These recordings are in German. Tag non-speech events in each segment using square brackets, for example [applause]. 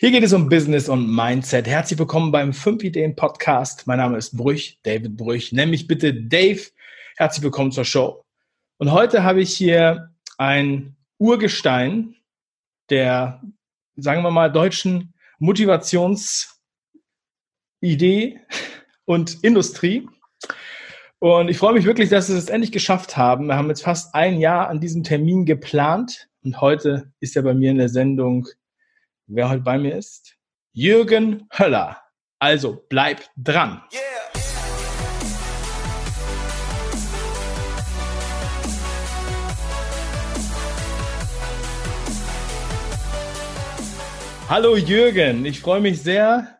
Hier geht es um Business und Mindset. Herzlich willkommen beim 5 Ideen Podcast. Mein Name ist Brüch, David Brüch. Nenn mich bitte Dave. Herzlich willkommen zur Show. Und heute habe ich hier ein Urgestein der, sagen wir mal, deutschen Motivationsidee und Industrie. Und ich freue mich wirklich, dass wir es endlich geschafft haben. Wir haben jetzt fast ein Jahr an diesem Termin geplant und heute ist er bei mir in der Sendung. Wer heute bei mir ist? Jürgen Höller. Also bleib dran. Yeah. Hallo Jürgen, ich freue mich sehr,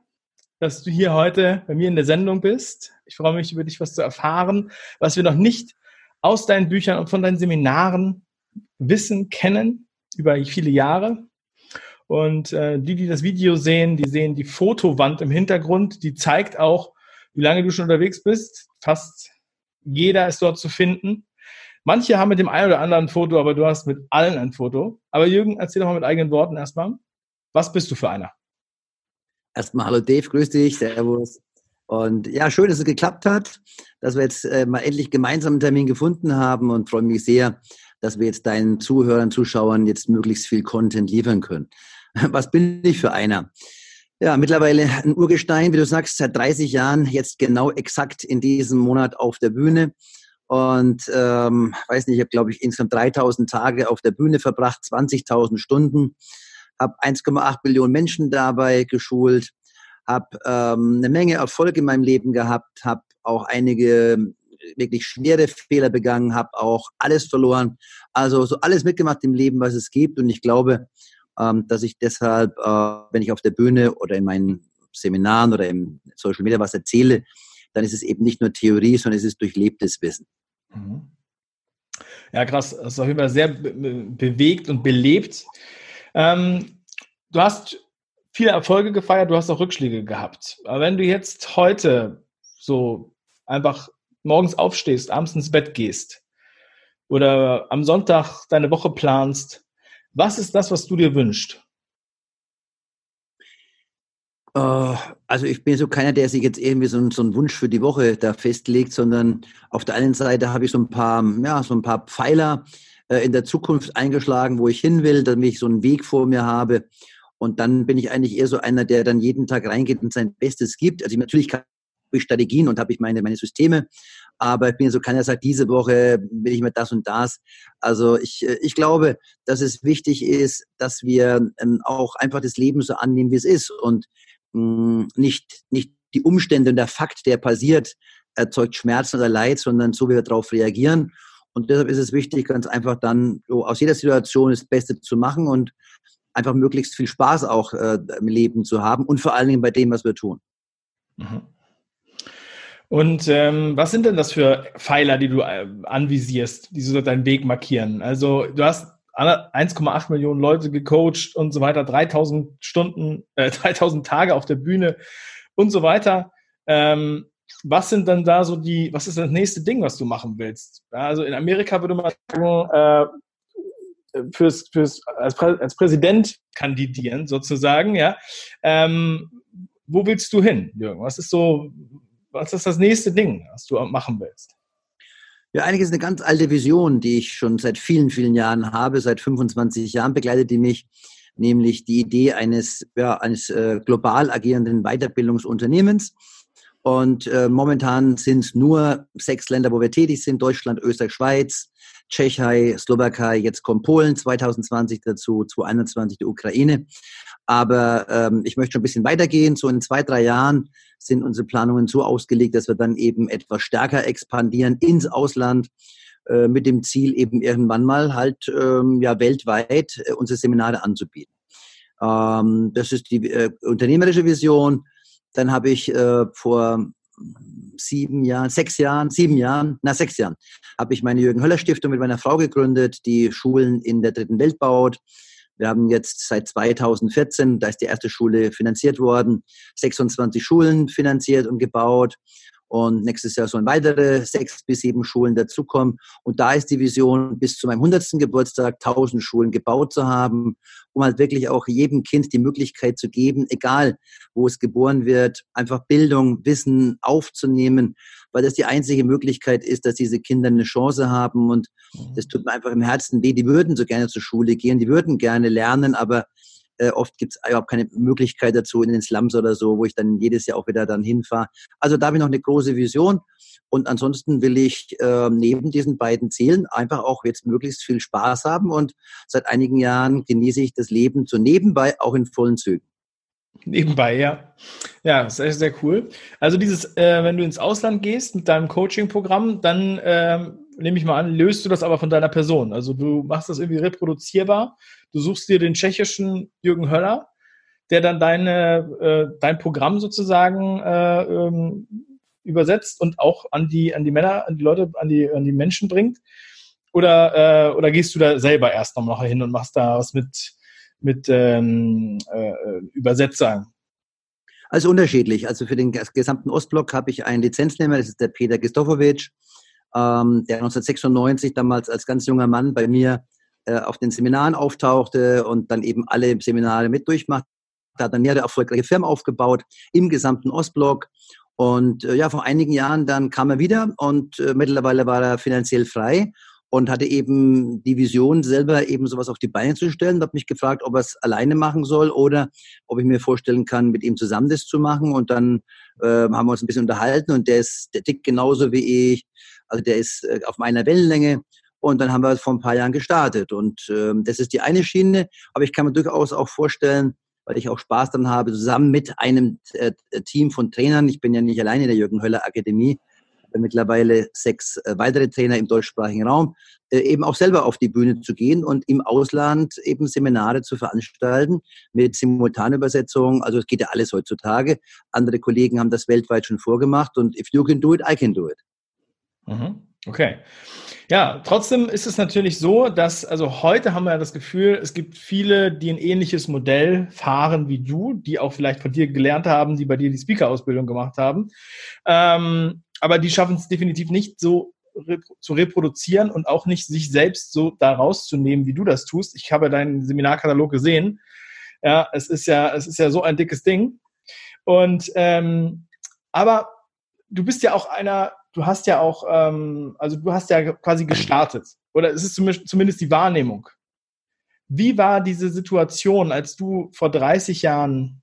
dass du hier heute bei mir in der Sendung bist. Ich freue mich, über dich was zu erfahren, was wir noch nicht aus deinen Büchern und von deinen Seminaren wissen, kennen, über viele Jahre. Und äh, die, die das Video sehen, die sehen die Fotowand im Hintergrund, die zeigt auch, wie lange du schon unterwegs bist. Fast jeder ist dort zu finden. Manche haben mit dem einen oder anderen ein Foto, aber du hast mit allen ein Foto. Aber Jürgen, erzähl doch mal mit eigenen Worten erstmal. Was bist du für einer? Erstmal hallo Dave, grüß dich, servus. Und ja, schön, dass es geklappt hat, dass wir jetzt äh, mal endlich gemeinsam einen Termin gefunden haben und freue mich sehr, dass wir jetzt deinen Zuhörern, Zuschauern jetzt möglichst viel Content liefern können. Was bin ich für einer? Ja, mittlerweile ein Urgestein, wie du sagst, seit 30 Jahren, jetzt genau exakt in diesem Monat auf der Bühne. Und ähm, weiß nicht, ich habe, glaube ich, insgesamt 3000 Tage auf der Bühne verbracht, 20.000 Stunden, habe 1,8 Millionen Menschen dabei geschult, habe ähm, eine Menge Erfolg in meinem Leben gehabt, habe auch einige wirklich schwere Fehler begangen, habe auch alles verloren. Also so alles mitgemacht im Leben, was es gibt. Und ich glaube, ähm, dass ich deshalb, äh, wenn ich auf der Bühne oder in meinen Seminaren oder im Social Media was erzähle, dann ist es eben nicht nur Theorie, sondern es ist durchlebtes Wissen. Mhm. Ja, krass. Das ist auf jeden Fall sehr bewegt und belebt. Ähm, du hast viele Erfolge gefeiert, du hast auch Rückschläge gehabt. Aber wenn du jetzt heute so einfach morgens aufstehst, abends ins Bett gehst oder am Sonntag deine Woche planst, was ist das, was du dir wünschst? Äh, also ich bin so keiner, der sich jetzt irgendwie so, so, einen Wunsch für die Woche da festlegt, sondern auf der einen Seite habe ich so ein paar, ja, so ein paar Pfeiler äh, in der Zukunft eingeschlagen, wo ich hin will, damit ich so einen Weg vor mir habe. Und dann bin ich eigentlich eher so einer, der dann jeden Tag reingeht und sein Bestes gibt. Also natürlich habe ich Strategien und habe ich meine, meine Systeme, aber ich bin so keiner, sagt, diese Woche will ich mir das und das. Also ich, äh, ich glaube, dass es wichtig ist, dass wir ähm, auch einfach das Leben so annehmen, wie es ist und mm, nicht, nicht die Umstände und der Fakt, der passiert, erzeugt Schmerzen oder Leid, sondern so, wie wir darauf reagieren. Und deshalb ist es wichtig, ganz einfach dann so aus jeder Situation das Beste zu machen und einfach möglichst viel Spaß auch äh, im Leben zu haben und vor allen Dingen bei dem, was wir tun. Mhm. Und ähm, was sind denn das für Pfeiler, die du äh, anvisierst, die so deinen Weg markieren? Also du hast 1,8 Millionen Leute gecoacht und so weiter, 3000 Stunden, äh, [laughs] 3000 Tage auf der Bühne und so weiter. Ähm, was sind dann da so die, was ist das nächste Ding, was du machen willst? Also in Amerika würde man sagen, äh, fürs, fürs, als, Prä als Präsident kandidieren, sozusagen, ja. Ähm, wo willst du hin, Jürgen? Was ist so, was ist das nächste Ding, was du machen willst? Ja, eigentlich ist eine ganz alte Vision, die ich schon seit vielen, vielen Jahren habe. Seit 25 Jahren begleitet die mich, nämlich die Idee eines, ja, eines äh, global agierenden Weiterbildungsunternehmens. Und äh, momentan sind es nur sechs Länder, wo wir tätig sind. Deutschland, Österreich, Schweiz, Tschechei, Slowakei, jetzt kommt Polen 2020 dazu, 2021 die Ukraine. Aber ähm, ich möchte schon ein bisschen weitergehen. So in zwei, drei Jahren sind unsere Planungen so ausgelegt, dass wir dann eben etwas stärker expandieren ins Ausland äh, mit dem Ziel, eben irgendwann mal halt ähm, ja weltweit äh, unsere Seminare anzubieten. Ähm, das ist die äh, unternehmerische Vision. Dann habe ich äh, vor sieben Jahren, sechs Jahren, sieben Jahren, na sechs Jahren, habe ich meine Jürgen Höller Stiftung mit meiner Frau gegründet, die Schulen in der dritten Welt baut. Wir haben jetzt seit 2014, da ist die erste Schule finanziert worden, 26 Schulen finanziert und gebaut. Und nächstes Jahr sollen weitere sechs bis sieben Schulen dazukommen. Und da ist die Vision, bis zu meinem 100. Geburtstag 1000 Schulen gebaut zu haben, um halt wirklich auch jedem Kind die Möglichkeit zu geben, egal wo es geboren wird, einfach Bildung, Wissen aufzunehmen, weil das die einzige Möglichkeit ist, dass diese Kinder eine Chance haben. Und mhm. das tut mir einfach im Herzen weh. Die würden so gerne zur Schule gehen, die würden gerne lernen, aber äh, oft gibt es überhaupt keine Möglichkeit dazu in den Slums oder so, wo ich dann jedes Jahr auch wieder dann hinfahre. Also da habe ich noch eine große Vision. Und ansonsten will ich äh, neben diesen beiden Zielen einfach auch jetzt möglichst viel Spaß haben. Und seit einigen Jahren genieße ich das Leben so nebenbei auch in vollen Zügen. Nebenbei, ja. Ja, sehr, sehr cool. Also dieses, äh, wenn du ins Ausland gehst mit deinem Coaching-Programm, dann ähm, nehme ich mal an, löst du das aber von deiner Person. Also du machst das irgendwie reproduzierbar. Du suchst dir den tschechischen Jürgen Höller, der dann deine, äh, dein Programm sozusagen äh, ähm, übersetzt und auch an die, an die Männer, an die Leute, an die, an die Menschen bringt. Oder, äh, oder gehst du da selber erst noch hin und machst da was mit, mit ähm, äh, Übersetzern? Also unterschiedlich. Also für den gesamten Ostblock habe ich einen Lizenznehmer, das ist der Peter Gistofowitsch ähm, der 1996 damals als ganz junger Mann bei mir äh, auf den Seminaren auftauchte und dann eben alle Seminare mit durchmacht. Da hat dann mehrere erfolgreiche Firmen aufgebaut im gesamten Ostblock. Und äh, ja, vor einigen Jahren dann kam er wieder und äh, mittlerweile war er finanziell frei und hatte eben die Vision, selber eben sowas auf die Beine zu stellen. Hat mich gefragt, ob er es alleine machen soll oder ob ich mir vorstellen kann, mit ihm zusammen das zu machen. Und dann äh, haben wir uns ein bisschen unterhalten und der ist, der tickt genauso wie ich. Also der ist äh, auf meiner Wellenlänge. Und dann haben wir vor ein paar Jahren gestartet. Und ähm, das ist die eine Schiene. Aber ich kann mir durchaus auch vorstellen, weil ich auch Spaß dann habe, zusammen mit einem äh, Team von Trainern, ich bin ja nicht alleine in der Jürgen Höller Akademie, mittlerweile sechs äh, weitere Trainer im deutschsprachigen Raum, äh, eben auch selber auf die Bühne zu gehen und im Ausland eben Seminare zu veranstalten mit Simultanübersetzung. Also es geht ja alles heutzutage. Andere Kollegen haben das weltweit schon vorgemacht und if you can do it, I can do it. Mhm. Okay. Ja, trotzdem ist es natürlich so, dass, also heute haben wir ja das Gefühl, es gibt viele, die ein ähnliches Modell fahren wie du, die auch vielleicht von dir gelernt haben, die bei dir die Speaker-Ausbildung gemacht haben. Ähm, aber die schaffen es definitiv nicht so zu reproduzieren und auch nicht sich selbst so da rauszunehmen, wie du das tust. Ich habe deinen Seminarkatalog gesehen. Ja, es ist ja, es ist ja so ein dickes Ding. Und ähm, aber du bist ja auch einer, du hast ja auch, ähm, also du hast ja quasi gestartet. Oder es ist zumindest die Wahrnehmung. Wie war diese Situation, als du vor 30 Jahren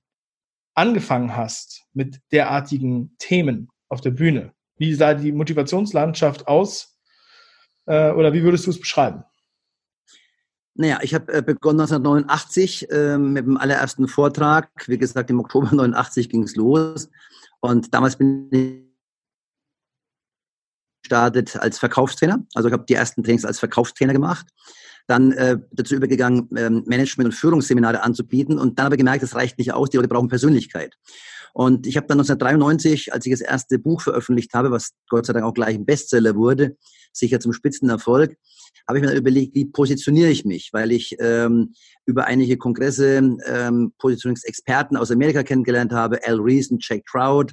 angefangen hast mit derartigen Themen auf der Bühne? Wie sah die Motivationslandschaft aus? Äh, oder wie würdest du es beschreiben? Naja, ich habe äh, begonnen 1989 äh, mit dem allerersten Vortrag. Wie gesagt, im Oktober 89 ging es los. Und damals bin ich gestartet als Verkaufstrainer. Also ich habe die ersten Trainings als Verkaufstrainer gemacht. Dann äh, dazu übergegangen, ähm, Management- und Führungsseminare anzubieten. Und dann habe ich gemerkt, das reicht nicht aus, die Leute brauchen Persönlichkeit. Und ich habe dann 1993, als ich das erste Buch veröffentlicht habe, was Gott sei Dank auch gleich ein Bestseller wurde, sicher zum Spitzenerfolg, habe ich mir dann überlegt, wie positioniere ich mich, weil ich ähm, über einige Kongresse ähm, Positionierungsexperten aus Amerika kennengelernt habe, Al Reason, Jack Trout,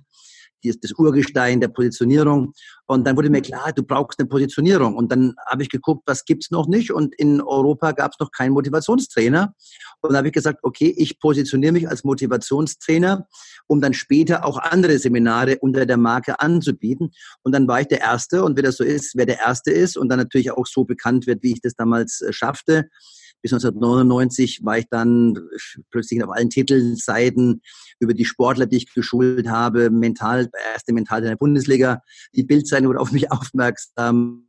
das Urgestein der Positionierung. Und dann wurde mir klar, du brauchst eine Positionierung. Und dann habe ich geguckt, was gibt's noch nicht? Und in Europa gab es noch keinen Motivationstrainer. Und dann habe ich gesagt, okay, ich positioniere mich als Motivationstrainer, um dann später auch andere Seminare unter der Marke anzubieten. Und dann war ich der Erste. Und wie das so ist, wer der Erste ist und dann natürlich auch so bekannt wird, wie ich das damals äh, schaffte, bis 1999 war ich dann plötzlich auf allen Titelseiten über die Sportler, die ich geschult habe, mental, erste Mental in der Bundesliga. Die Bildzeitung wurde auf mich [laughs] aufmerksam.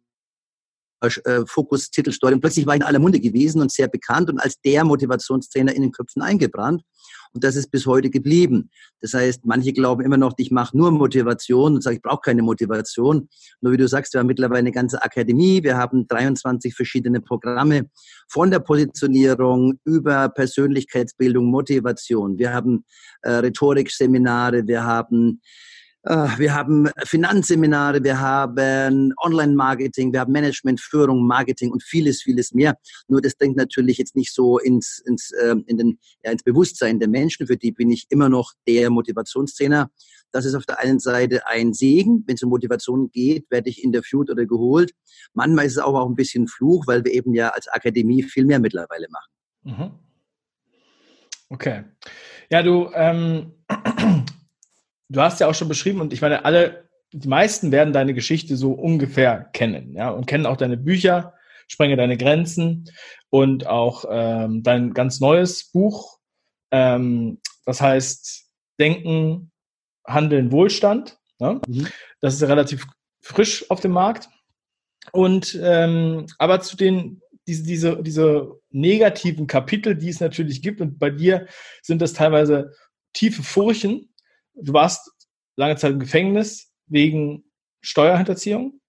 Äh, Fokus, Titelstory. Und plötzlich war ich in aller Munde gewesen und sehr bekannt und als der Motivationstrainer in den Köpfen eingebrannt. Und das ist bis heute geblieben. Das heißt, manche glauben immer noch, ich mache nur Motivation und sage, ich brauche keine Motivation. Nur wie du sagst, wir haben mittlerweile eine ganze Akademie. Wir haben 23 verschiedene Programme von der Positionierung über Persönlichkeitsbildung, Motivation. Wir haben äh, Rhetorikseminare, wir haben äh, wir haben Finanzseminare, wir haben Online-Marketing, wir haben Management, Führung, Marketing und vieles, vieles mehr. Nur das dringt natürlich jetzt nicht so ins, ins, äh, in den, ja, ins Bewusstsein der Menschen. Für die bin ich immer noch der Motivationstrainer. Das ist auf der einen Seite ein Segen. Wenn es um Motivation geht, werde ich interviewt oder geholt. Manchmal ist es auch ein bisschen Fluch, weil wir eben ja als Akademie viel mehr mittlerweile machen. Mhm. Okay. Ja, du, ähm, du hast ja auch schon beschrieben und ich meine, alle, die meisten werden deine Geschichte so ungefähr kennen, ja, und kennen auch deine Bücher, Sprenge deine Grenzen und auch ähm, dein ganz neues Buch, ähm, das heißt Denken, Handeln, Wohlstand. Ne? Mhm. Das ist ja relativ frisch auf dem Markt. Und ähm, aber zu den diese, diese, diese negativen Kapitel, die es natürlich gibt, und bei dir sind das teilweise tiefe Furchen. Du warst lange Zeit im Gefängnis wegen Steuerhinterziehung.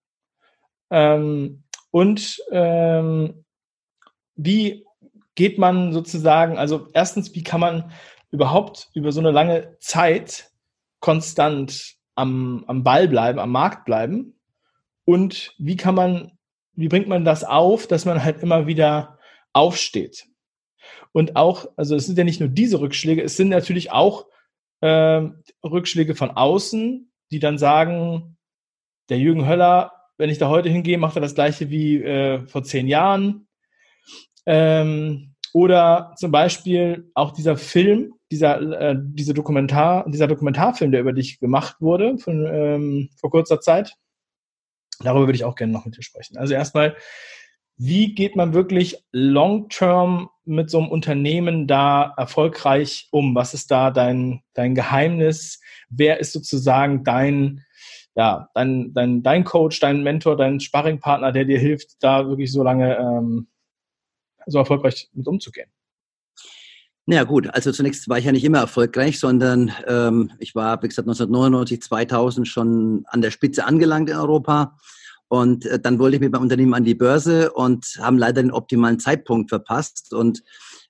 Ähm, und ähm, wie geht man sozusagen, also erstens, wie kann man überhaupt über so eine lange Zeit konstant am, am Ball bleiben, am Markt bleiben? Und wie kann man, wie bringt man das auf, dass man halt immer wieder aufsteht? Und auch, also es sind ja nicht nur diese Rückschläge, es sind natürlich auch äh, Rückschläge von außen, die dann sagen, der Jürgen Höller, wenn ich da heute hingehe, macht er das gleiche wie äh, vor zehn Jahren. Ähm, oder zum Beispiel auch dieser Film, dieser, äh, diese Dokumentar, dieser Dokumentarfilm, der über dich gemacht wurde von, ähm, vor kurzer Zeit. Darüber würde ich auch gerne noch mit dir sprechen. Also erstmal, wie geht man wirklich long-term mit so einem Unternehmen da erfolgreich um? Was ist da dein, dein Geheimnis? Wer ist sozusagen dein, ja, dein, dein, dein Coach, dein Mentor, dein Sparringpartner, der dir hilft, da wirklich so lange ähm, so erfolgreich mit umzugehen? Na ja, gut, also zunächst war ich ja nicht immer erfolgreich, sondern ähm, ich war, wie gesagt, 1999, 2000 schon an der Spitze angelangt in Europa. Und äh, dann wollte ich mit meinem Unternehmen an die Börse und haben leider den optimalen Zeitpunkt verpasst. Und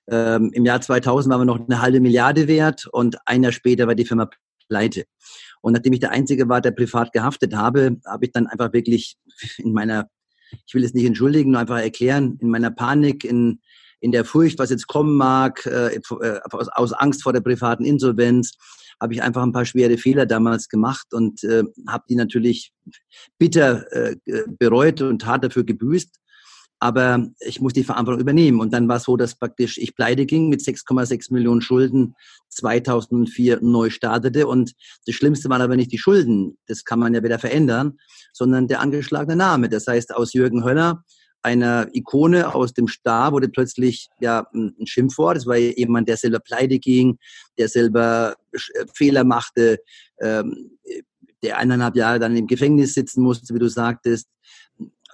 ähm, im Jahr 2000 waren wir noch eine halbe Milliarde wert und ein Jahr später war die Firma pleite. Und nachdem ich der Einzige war, der privat gehaftet habe, habe ich dann einfach wirklich in meiner, ich will es nicht entschuldigen, nur einfach erklären, in meiner Panik, in in der Furcht, was jetzt kommen mag, äh, äh, aus, aus Angst vor der privaten Insolvenz, habe ich einfach ein paar schwere Fehler damals gemacht und äh, habe die natürlich bitter äh, bereut und hart dafür gebüßt. Aber ich muss die Verantwortung übernehmen. Und dann war es so, dass praktisch ich pleite ging mit 6,6 Millionen Schulden 2004 neu startete. Und das Schlimmste waren aber nicht die Schulden, das kann man ja wieder verändern, sondern der angeschlagene Name. Das heißt, aus Jürgen Höller einer Ikone aus dem Star wurde plötzlich ja ein Schimpfwort. Es war jemand, der selber pleite ging, der selber äh, Fehler machte, ähm, der eineinhalb Jahre dann im Gefängnis sitzen musste, wie du sagtest.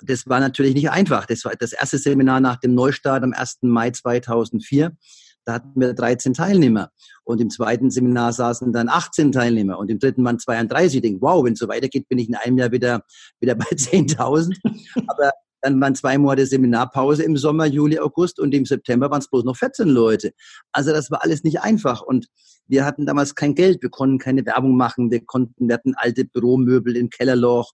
Das war natürlich nicht einfach. Das war das erste Seminar nach dem Neustart am 1. Mai 2004. Da hatten wir 13 Teilnehmer. Und im zweiten Seminar saßen dann 18 Teilnehmer und im dritten waren 32. Ich denke, wow, wenn es so weitergeht, bin ich in einem Jahr wieder, wieder bei [laughs] 10.000. Aber dann waren zwei Monate Seminarpause im Sommer, Juli, August und im September waren es bloß noch 14 Leute. Also das war alles nicht einfach und wir hatten damals kein Geld, wir konnten keine Werbung machen, wir konnten, wir hatten alte Büromöbel im Kellerloch,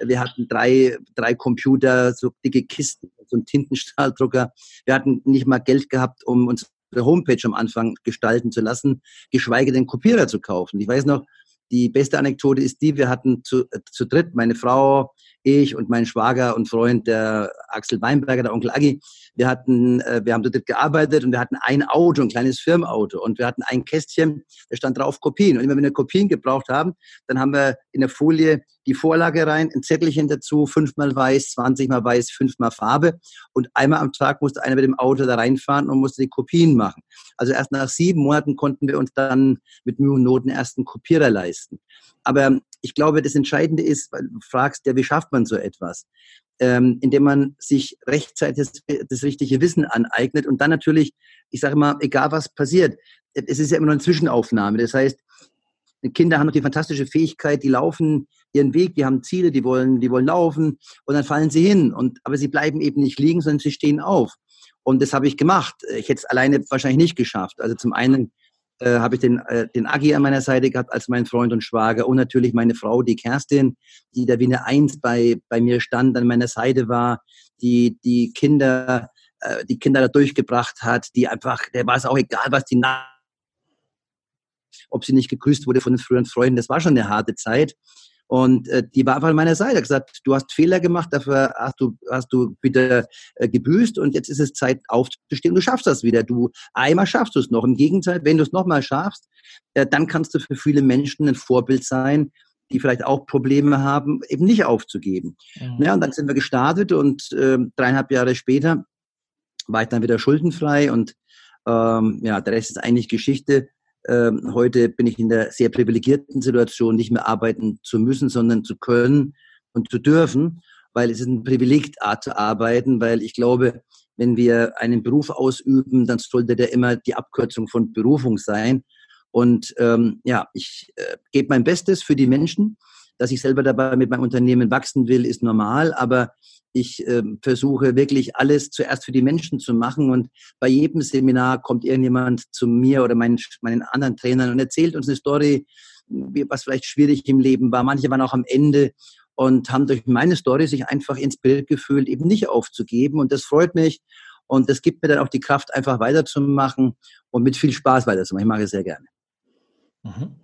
wir hatten drei, drei Computer, so dicke Kisten, so einen Tintenstrahldrucker. Wir hatten nicht mal Geld gehabt, um unsere Homepage am Anfang gestalten zu lassen, geschweige denn Kopierer zu kaufen. Ich weiß noch, die beste Anekdote ist die, wir hatten zu, äh, zu dritt, meine Frau, ich und mein Schwager und Freund, der Axel Weinberger, der Onkel Agi, wir hatten, äh, wir haben dort gearbeitet und wir hatten ein Auto, ein kleines Firmenauto und wir hatten ein Kästchen, da stand drauf Kopien. Und immer wenn wir Kopien gebraucht haben, dann haben wir in der Folie die Vorlage rein, ein Zettelchen dazu, fünfmal weiß, zwanzigmal weiß, fünfmal Farbe und einmal am Tag musste einer mit dem Auto da reinfahren und musste die Kopien machen. Also erst nach sieben Monaten konnten wir uns dann mit Mühe und Noten ersten Kopierer leisten. Aber ich glaube, das Entscheidende ist, weil du fragst, ja, wie schafft man so etwas? Ähm, indem man sich rechtzeitig das, das, richtige Wissen aneignet und dann natürlich, ich sage mal, egal was passiert, es ist ja immer nur eine Zwischenaufnahme. Das heißt, Kinder haben noch die fantastische Fähigkeit, die laufen ihren Weg, die haben Ziele, die wollen, die wollen laufen und dann fallen sie hin. Und, aber sie bleiben eben nicht liegen, sondern sie stehen auf. Und das habe ich gemacht. Ich hätte es alleine wahrscheinlich nicht geschafft. Also zum einen äh, habe ich den, äh, den Agi an meiner Seite gehabt als mein Freund und Schwager und natürlich meine Frau, die Kerstin, die da wie eine Eins bei, bei mir stand, an meiner Seite war, die die Kinder, äh, die Kinder da durchgebracht hat, die einfach, der war es auch egal, was die ob sie nicht gegrüßt wurde von den früheren Freunden. Das war schon eine harte Zeit. Und äh, die war einfach an meiner Seite, hat gesagt, du hast Fehler gemacht, dafür hast du, hast du wieder äh, gebüßt und jetzt ist es Zeit aufzustehen, du schaffst das wieder. Du einmal schaffst du es noch. Im Gegenteil, wenn du es nochmal schaffst, äh, dann kannst du für viele Menschen ein Vorbild sein, die vielleicht auch Probleme haben, eben nicht aufzugeben. Mhm. Ja, und dann sind wir gestartet und äh, dreieinhalb Jahre später war ich dann wieder schuldenfrei und ähm, ja, der Rest ist eigentlich Geschichte. Ähm, heute bin ich in der sehr privilegierten Situation, nicht mehr arbeiten zu müssen, sondern zu können und zu dürfen, weil es ist ein Privileg, zu arbeiten, weil ich glaube, wenn wir einen Beruf ausüben, dann sollte der immer die Abkürzung von Berufung sein. Und ähm, ja, ich äh, gebe mein Bestes für die Menschen. Dass ich selber dabei mit meinem Unternehmen wachsen will, ist normal, aber ich äh, versuche wirklich alles zuerst für die Menschen zu machen und bei jedem Seminar kommt irgendjemand zu mir oder meinen, meinen anderen Trainern und erzählt uns eine Story, was vielleicht schwierig im Leben war. Manche waren auch am Ende und haben durch meine Story sich einfach inspiriert gefühlt, eben nicht aufzugeben und das freut mich und das gibt mir dann auch die Kraft, einfach weiterzumachen und mit viel Spaß weiterzumachen. Ich mag es sehr gerne. Mhm.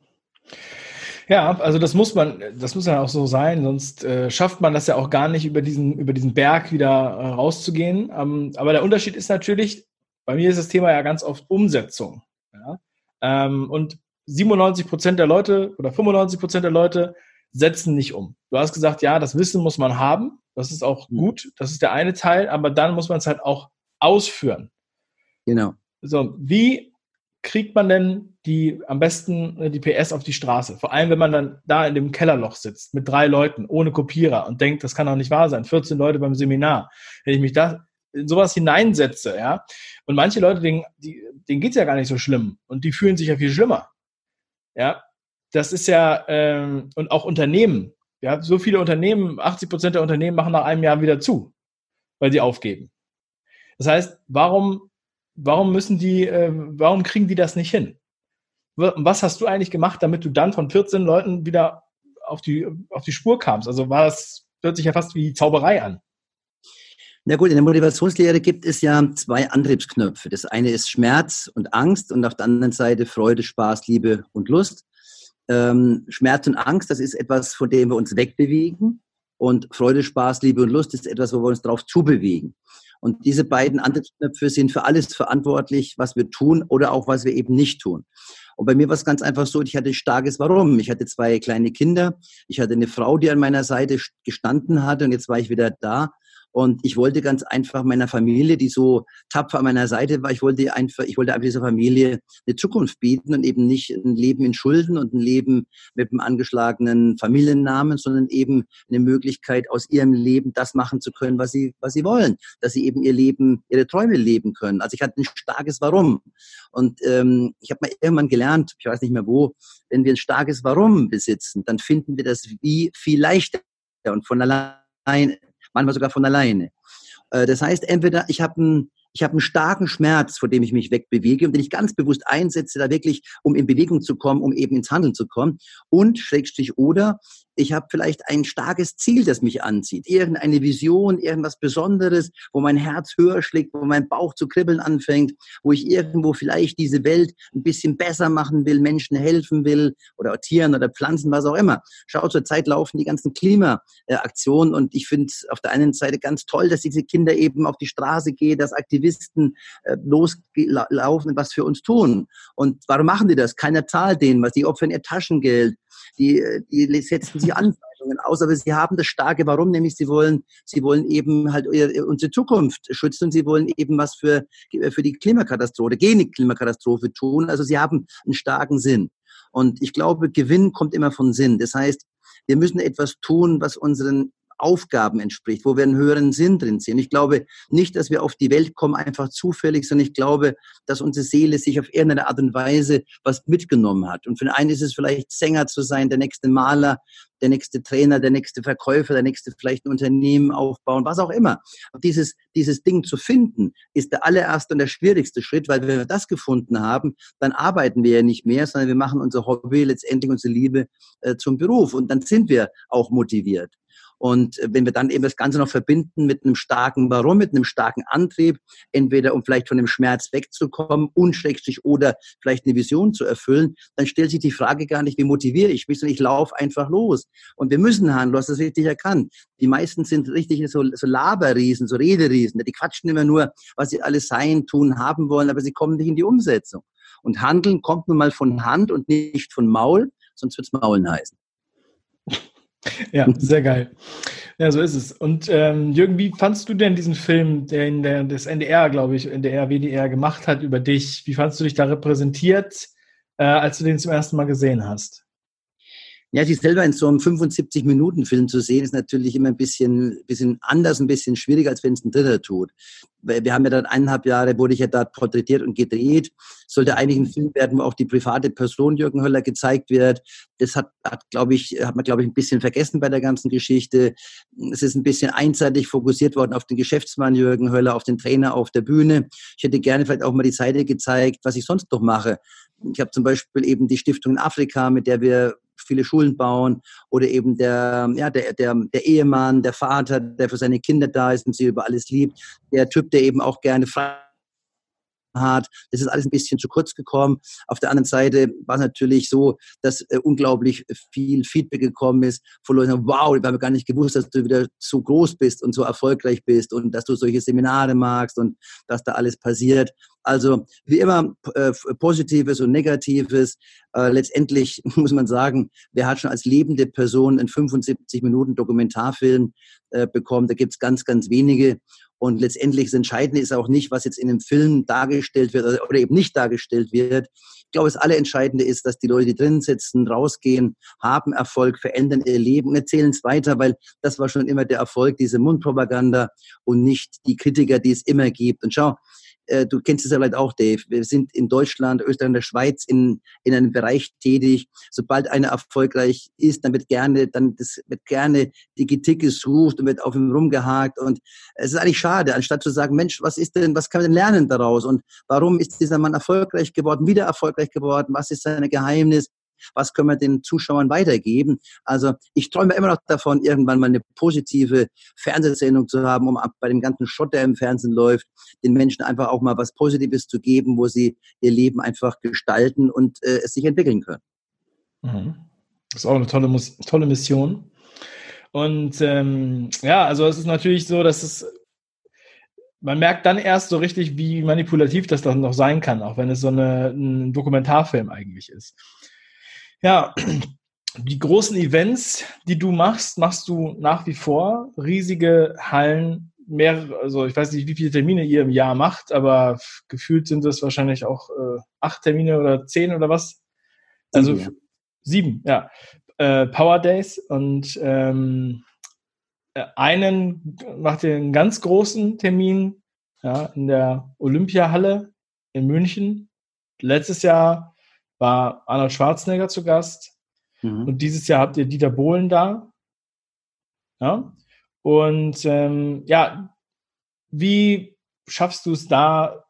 Ja, also das muss man, das muss ja auch so sein, sonst äh, schafft man das ja auch gar nicht, über diesen, über diesen Berg wieder äh, rauszugehen. Ähm, aber der Unterschied ist natürlich, bei mir ist das Thema ja ganz oft Umsetzung. Ja? Ähm, und 97 Prozent der Leute oder 95 Prozent der Leute setzen nicht um. Du hast gesagt, ja, das Wissen muss man haben. Das ist auch mhm. gut. Das ist der eine Teil. Aber dann muss man es halt auch ausführen. Genau. So, wie kriegt man denn die am besten äh, die PS auf die Straße? Vor allem, wenn man dann da in dem Kellerloch sitzt mit drei Leuten ohne Kopierer und denkt, das kann doch nicht wahr sein. 14 Leute beim Seminar. Wenn ich mich da in sowas hineinsetze, ja, und manche Leute, denen, die, denen geht's ja gar nicht so schlimm und die fühlen sich ja viel schlimmer. Ja, das ist ja, ähm, und auch Unternehmen. Ja, so viele Unternehmen, 80 Prozent der Unternehmen machen nach einem Jahr wieder zu, weil sie aufgeben. Das heißt, warum warum müssen die, äh, warum kriegen die das nicht hin? Was hast du eigentlich gemacht, damit du dann von 14 Leuten wieder auf die, auf die Spur kamst? Also war das, hört sich ja fast wie Zauberei an. Na gut, in der Motivationslehre gibt es ja zwei Antriebsknöpfe. Das eine ist Schmerz und Angst und auf der anderen Seite Freude, Spaß, Liebe und Lust. Ähm, Schmerz und Angst, das ist etwas, von dem wir uns wegbewegen. Und Freude, Spaß, Liebe und Lust ist etwas, wo wir uns darauf zubewegen. Und diese beiden Antriebsknöpfe sind für alles verantwortlich, was wir tun oder auch was wir eben nicht tun. Und bei mir war es ganz einfach so, ich hatte starkes Warum. Ich hatte zwei kleine Kinder, ich hatte eine Frau, die an meiner Seite gestanden hatte und jetzt war ich wieder da. Und ich wollte ganz einfach meiner Familie, die so tapfer an meiner Seite war, ich wollte einfach, ich wollte einfach dieser Familie eine Zukunft bieten und eben nicht ein Leben in Schulden und ein Leben mit einem angeschlagenen Familiennamen, sondern eben eine Möglichkeit, aus ihrem Leben das machen zu können, was sie, was sie wollen, dass sie eben ihr Leben, ihre Träume leben können. Also ich hatte ein starkes Warum. Und ähm, ich habe mal irgendwann gelernt, ich weiß nicht mehr wo, wenn wir ein starkes Warum besitzen, dann finden wir das Wie viel leichter und von allein manchmal sogar von alleine. Äh, das heißt, entweder ich habe einen ich habe einen starken Schmerz, vor dem ich mich wegbewege und den ich ganz bewusst einsetze, da wirklich, um in Bewegung zu kommen, um eben ins Handeln zu kommen. Und Schrägstrich oder ich habe vielleicht ein starkes Ziel, das mich anzieht, irgendeine Vision, irgendwas Besonderes, wo mein Herz höher schlägt, wo mein Bauch zu kribbeln anfängt, wo ich irgendwo vielleicht diese Welt ein bisschen besser machen will, Menschen helfen will oder Tieren oder Pflanzen, was auch immer. Schau, zur Zeit laufen die ganzen Klimaaktionen und ich finde auf der einen Seite ganz toll, dass diese Kinder eben auf die Straße gehen, dass Aktivisten äh, loslaufen und was für uns tun. Und warum machen die das? Keiner zahlt denen was, die opfern ihr Taschengeld, die, die setzen sich Anfeindungen aus, aber sie haben das starke Warum, nämlich sie wollen, sie wollen eben halt unsere Zukunft schützen und sie wollen eben was für, für die Klimakatastrophe, gegen die Klimakatastrophe tun. Also sie haben einen starken Sinn. Und ich glaube, Gewinn kommt immer von Sinn. Das heißt, wir müssen etwas tun, was unseren Aufgaben entspricht, wo wir einen höheren Sinn drin sehen. Ich glaube nicht, dass wir auf die Welt kommen einfach zufällig, sondern ich glaube, dass unsere Seele sich auf irgendeine Art und Weise was mitgenommen hat. Und für den einen ist es vielleicht Sänger zu sein, der nächste Maler, der nächste Trainer, der nächste Verkäufer, der nächste vielleicht ein Unternehmen aufbauen, was auch immer. Dieses, dieses Ding zu finden, ist der allererste und der schwierigste Schritt, weil wenn wir das gefunden haben, dann arbeiten wir ja nicht mehr, sondern wir machen unser Hobby, letztendlich unsere Liebe äh, zum Beruf. Und dann sind wir auch motiviert. Und wenn wir dann eben das Ganze noch verbinden mit einem starken Warum, mit einem starken Antrieb, entweder um vielleicht von dem Schmerz wegzukommen, unschrägstrich oder vielleicht eine Vision zu erfüllen, dann stellt sich die Frage gar nicht, wie motiviere ich mich, sondern ich laufe einfach los. Und wir müssen handeln, du hast das richtig erkannt. Die meisten sind richtig so, so Laberriesen, so Rederiesen. Die quatschen immer nur, was sie alles sein, tun, haben wollen, aber sie kommen nicht in die Umsetzung. Und Handeln kommt nun mal von Hand und nicht von Maul, sonst wird's Maulen heißen. Ja, [laughs] sehr geil. Ja, so ist es. Und ähm, Jürgen, wie fandst du denn diesen Film, den der, das NDR, glaube ich, NDR, WDR gemacht hat über dich? Wie fandst du dich da repräsentiert, äh, als du den zum ersten Mal gesehen hast? Ja, sich selber in so einem 75-Minuten-Film zu sehen, ist natürlich immer ein bisschen, bisschen anders, ein bisschen schwieriger, als wenn es ein Dritter tut. Wir haben ja dann eineinhalb Jahre, wurde ich ja da porträtiert und gedreht. Sollte eigentlich ein Film werden, wo auch die private Person Jürgen Höller gezeigt wird. Das hat, hat glaube ich, hat man, glaube ich, ein bisschen vergessen bei der ganzen Geschichte. Es ist ein bisschen einseitig fokussiert worden auf den Geschäftsmann Jürgen Höller, auf den Trainer auf der Bühne. Ich hätte gerne vielleicht auch mal die Seite gezeigt, was ich sonst noch mache. Ich habe zum Beispiel eben die Stiftung in Afrika, mit der wir viele Schulen bauen oder eben der, ja, der, der, der Ehemann, der Vater, der für seine Kinder da ist und sie über alles liebt, der Typ, der eben auch gerne frei hat. Das ist alles ein bisschen zu kurz gekommen. Auf der anderen Seite war es natürlich so, dass äh, unglaublich viel Feedback gekommen ist von Leuten, wow, wir haben gar nicht gewusst, dass du wieder so groß bist und so erfolgreich bist und dass du solche Seminare magst und dass da alles passiert. Also wie immer äh, Positives und Negatives. Äh, letztendlich [laughs] muss man sagen, wer hat schon als lebende Person einen 75 Minuten Dokumentarfilm äh, bekommen? Da gibt's ganz, ganz wenige. Und letztendlich das Entscheidende ist auch nicht, was jetzt in dem Film dargestellt wird oder eben nicht dargestellt wird. Ich glaube, das Allerentscheidende ist, dass die Leute, die drin sitzen, rausgehen, haben Erfolg, verändern ihr Leben und erzählen es weiter, weil das war schon immer der Erfolg, diese Mundpropaganda und nicht die Kritiker, die es immer gibt. Und schau, äh, du kennst es ja vielleicht auch, Dave, wir sind in Deutschland, Österreich und der Schweiz in, in einem Bereich tätig. Sobald einer erfolgreich ist, dann wird gerne, dann das wird gerne die Kritik gesucht und wird auf ihm rumgehakt. Und es ist eigentlich schade, anstatt zu sagen, Mensch, was ist denn, was kann man denn lernen daraus? Und warum ist dieser Mann erfolgreich geworden, wieder erfolgreich geworden? Was ist sein Geheimnis? Was können wir den Zuschauern weitergeben. Also ich träume immer noch davon, irgendwann mal eine positive Fernsehsendung zu haben, um bei dem ganzen Schott, der im Fernsehen läuft, den Menschen einfach auch mal was Positives zu geben, wo sie ihr Leben einfach gestalten und äh, es sich entwickeln können. Mhm. Das ist auch eine tolle, tolle Mission. Und ähm, ja, also es ist natürlich so, dass es man merkt dann erst so richtig, wie manipulativ das dann noch sein kann, auch wenn es so eine, ein Dokumentarfilm eigentlich ist. Ja, die großen Events, die du machst, machst du nach wie vor. Riesige Hallen, mehrere, also ich weiß nicht, wie viele Termine ihr im Jahr macht, aber gefühlt sind das wahrscheinlich auch äh, acht Termine oder zehn oder was. Also sieben, ja. Sieben, ja. Äh, Power Days und ähm, äh, einen macht ihr einen ganz großen Termin ja, in der Olympiahalle in München. Letztes Jahr war Arnold Schwarzenegger zu Gast. Mhm. Und dieses Jahr habt ihr Dieter Bohlen da. Ja. Und ähm, ja, wie schaffst du es da,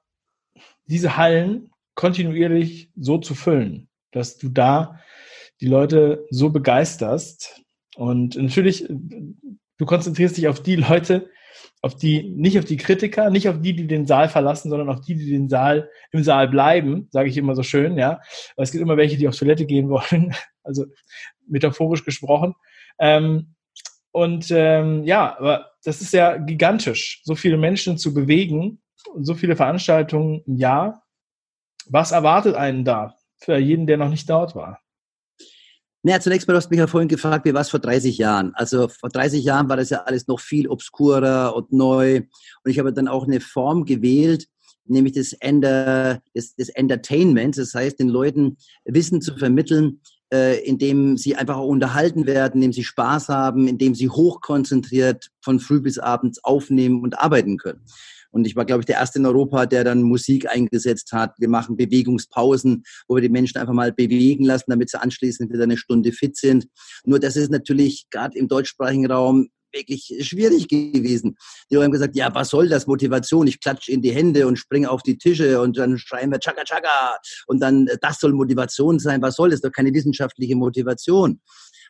diese Hallen kontinuierlich so zu füllen, dass du da die Leute so begeisterst? Und natürlich, du konzentrierst dich auf die Leute, auf die, nicht auf die Kritiker, nicht auf die, die den Saal verlassen, sondern auf die, die den Saal, im Saal bleiben, sage ich immer so schön, ja. Aber es gibt immer welche, die auf Toilette gehen wollen, [laughs] also metaphorisch gesprochen. Ähm, und ähm, ja, aber das ist ja gigantisch, so viele Menschen zu bewegen und so viele Veranstaltungen im Jahr. Was erwartet einen da für jeden, der noch nicht dort war? Naja, zunächst mal, du hast mich ja vorhin gefragt, wie war es vor 30 Jahren? Also vor 30 Jahren war das ja alles noch viel obskurer und neu. Und ich habe dann auch eine Form gewählt, nämlich das, Ender, das, das Entertainment. Das heißt, den Leuten Wissen zu vermitteln, äh, indem sie einfach auch unterhalten werden, indem sie Spaß haben, indem sie hochkonzentriert von früh bis abends aufnehmen und arbeiten können. Und ich war, glaube ich, der erste in Europa, der dann Musik eingesetzt hat. Wir machen Bewegungspausen, wo wir die Menschen einfach mal bewegen lassen, damit sie anschließend wieder eine Stunde fit sind. Nur das ist natürlich gerade im deutschsprachigen Raum wirklich schwierig gewesen. Die haben gesagt, ja, was soll das Motivation? Ich klatsche in die Hände und springe auf die Tische und dann schreien wir Chaka Chaka und dann das soll Motivation sein. Was soll das? Doch keine wissenschaftliche Motivation.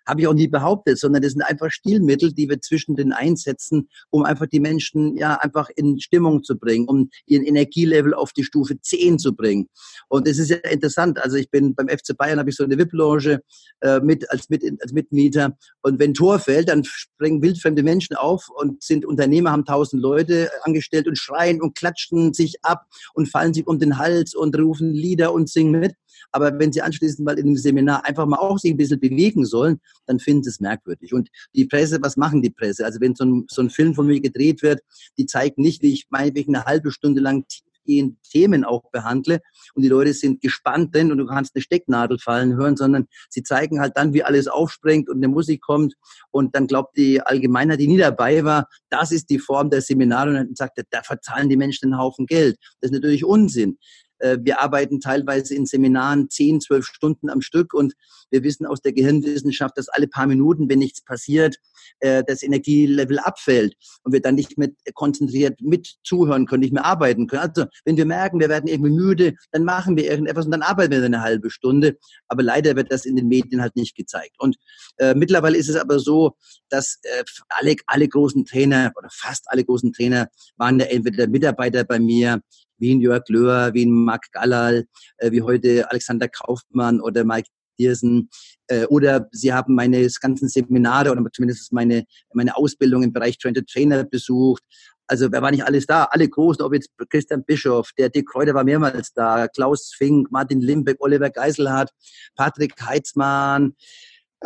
Habe ich auch nie behauptet, sondern das sind einfach Stilmittel, die wir zwischen den einsetzen, um einfach die Menschen ja einfach in Stimmung zu bringen, um ihren Energielevel auf die Stufe 10 zu bringen. Und es ist ja interessant. Also ich bin beim FC Bayern, habe ich so eine VIP-Loge äh, mit, als, mit, als Mitmieter. Und wenn Tor fällt, dann springen wildfremde Menschen auf und sind Unternehmer, haben tausend Leute angestellt und schreien und klatschen sich ab und fallen sich um den Hals und rufen Lieder und singen mit. Aber wenn sie anschließend mal in einem Seminar einfach mal auch sich ein bisschen bewegen sollen, dann finden sie es merkwürdig. Und die Presse, was machen die Presse? Also wenn so ein, so ein Film von mir gedreht wird, die zeigen nicht, wie ich meinetwegen eine halbe Stunde lang tiefgehend Themen auch behandle und die Leute sind gespannt drin und du kannst eine Stecknadel fallen hören, sondern sie zeigen halt dann, wie alles aufspringt und eine Musik kommt und dann glaubt die Allgemeinheit, die nie dabei war, das ist die Form der Seminare und dann sagt er, da verzahlen die Menschen einen Haufen Geld. Das ist natürlich Unsinn. Äh, wir arbeiten teilweise in Seminaren zehn, zwölf Stunden am Stück und wir wissen aus der Gehirnwissenschaft, dass alle paar Minuten, wenn nichts passiert, äh, das Energielevel abfällt und wir dann nicht mehr konzentriert mit zuhören können, nicht mehr arbeiten können. Also wenn wir merken, wir werden irgendwie müde, dann machen wir irgendetwas und dann arbeiten wir eine halbe Stunde. Aber leider wird das in den Medien halt nicht gezeigt. Und äh, mittlerweile ist es aber so, dass äh, alle, alle großen Trainer oder fast alle großen Trainer waren ja entweder Mitarbeiter bei mir, wie ein Jörg Löhr, wie ein Marc Gallal, äh, wie heute Alexander Kaufmann oder Mike Diersen. Äh, oder Sie haben meine ganzen Seminare oder zumindest meine, meine Ausbildung im Bereich Trainer Trainer besucht. Also wer war nicht alles da? Alle Großen, ob jetzt Christian Bischoff, der Dick Kräuter war mehrmals da, Klaus Fink, Martin Limbeck, Oliver Geiselhardt, Patrick Heitzmann,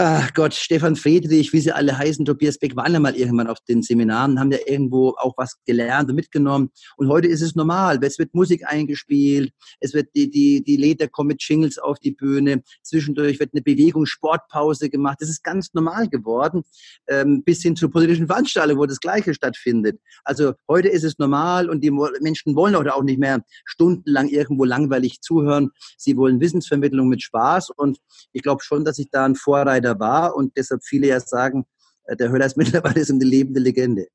ach Gott, Stefan Friedrich, wie sie alle heißen, Tobias Beck, waren ja mal irgendwann auf den Seminaren, haben ja irgendwo auch was gelernt und mitgenommen. Und heute ist es normal. Es wird Musik eingespielt, es wird die, die, die Leder kommen mit Jingles auf die Bühne, zwischendurch wird eine Bewegung, Sportpause gemacht. Das ist ganz normal geworden, ähm, bis hin zu politischen Veranstaltungen, wo das Gleiche stattfindet. Also heute ist es normal und die Menschen wollen heute auch nicht mehr stundenlang irgendwo langweilig zuhören. Sie wollen Wissensvermittlung mit Spaß und ich glaube schon, dass ich da ein Vorreiter Insider war und deshalb viele ja sagen, äh, der Höller ist [laughs] mittlerweile eine lebende Legende.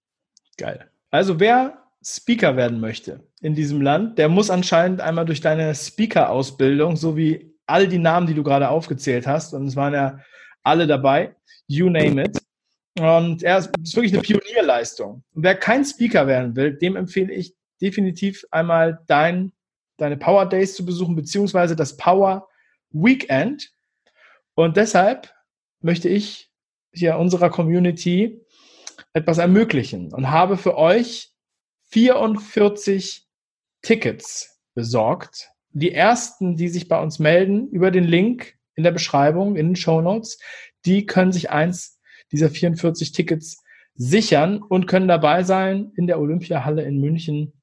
Geil. Also wer Speaker werden möchte in diesem Land, der muss anscheinend einmal durch deine Speaker-Ausbildung, so wie all die Namen, die du gerade aufgezählt hast, und es waren ja alle dabei, you name it. Und er ist, ist wirklich eine Pionierleistung. Und wer kein Speaker werden will, dem empfehle ich definitiv einmal dein, deine Power Days zu besuchen, beziehungsweise das Power Weekend. Und deshalb möchte ich hier unserer Community etwas ermöglichen und habe für euch 44 Tickets besorgt. Die ersten, die sich bei uns melden, über den Link in der Beschreibung, in den Show Notes, die können sich eins dieser 44 Tickets sichern und können dabei sein in der Olympiahalle in München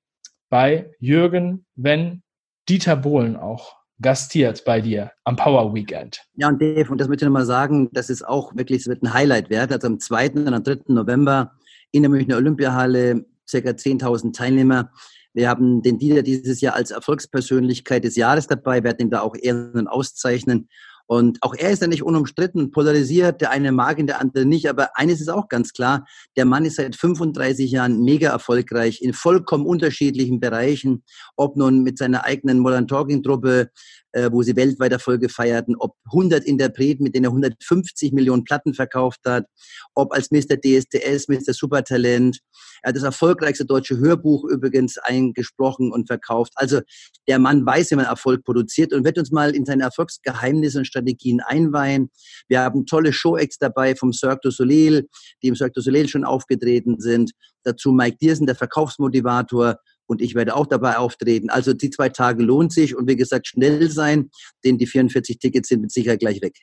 bei Jürgen, wenn Dieter Bohlen auch gastiert bei dir am Power Weekend. Ja, und Dave, und das möchte ich nochmal sagen, das ist auch wirklich, es wird ein Highlight wert. Also am 2. und am 3. November in der Münchner Olympiahalle, circa 10.000 Teilnehmer. Wir haben den Dieter dieses Jahr als Erfolgspersönlichkeit des Jahres dabei, werden ihn da auch ehren und auszeichnen. Und auch er ist ja nicht unumstritten, polarisiert, der eine mag ihn, der andere nicht. Aber eines ist auch ganz klar, der Mann ist seit 35 Jahren mega erfolgreich in vollkommen unterschiedlichen Bereichen, ob nun mit seiner eigenen Modern Talking Truppe, äh, wo sie weltweit Erfolge feierten, ob 100 Interpreten, mit denen er 150 Millionen Platten verkauft hat, ob als Mr. DSDS, Mr. Supertalent. Er hat das erfolgreichste deutsche Hörbuch übrigens eingesprochen und verkauft. Also der Mann weiß, wie man Erfolg produziert und wird uns mal in seine Erfolgsgeheimnisse und Strategien einweihen. Wir haben tolle Show-Acts dabei vom Cirque du Soleil, die im Cirque du Soleil schon aufgetreten sind. Dazu Mike Diersen, der Verkaufsmotivator und ich werde auch dabei auftreten. Also die zwei Tage lohnt sich und wie gesagt, schnell sein, denn die 44 Tickets sind mit Sicherheit gleich weg.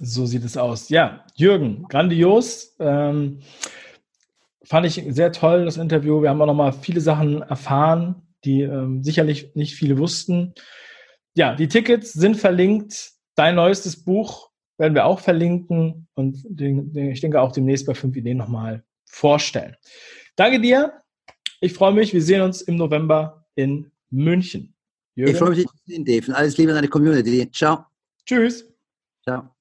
So sieht es aus. Ja, Jürgen, grandios. Ähm, fand ich sehr toll, das Interview. Wir haben auch noch mal viele Sachen erfahren, die ähm, sicherlich nicht viele wussten. Ja, die Tickets sind verlinkt. Dein neuestes Buch werden wir auch verlinken und den, den, ich denke auch demnächst bei fünf Ideen nochmal vorstellen. Danke dir. Ich freue mich. Wir sehen uns im November in München. Jürgen? Ich freue mich, Dave. Alles Liebe an deine Community. Ciao. Tschüss. Ciao.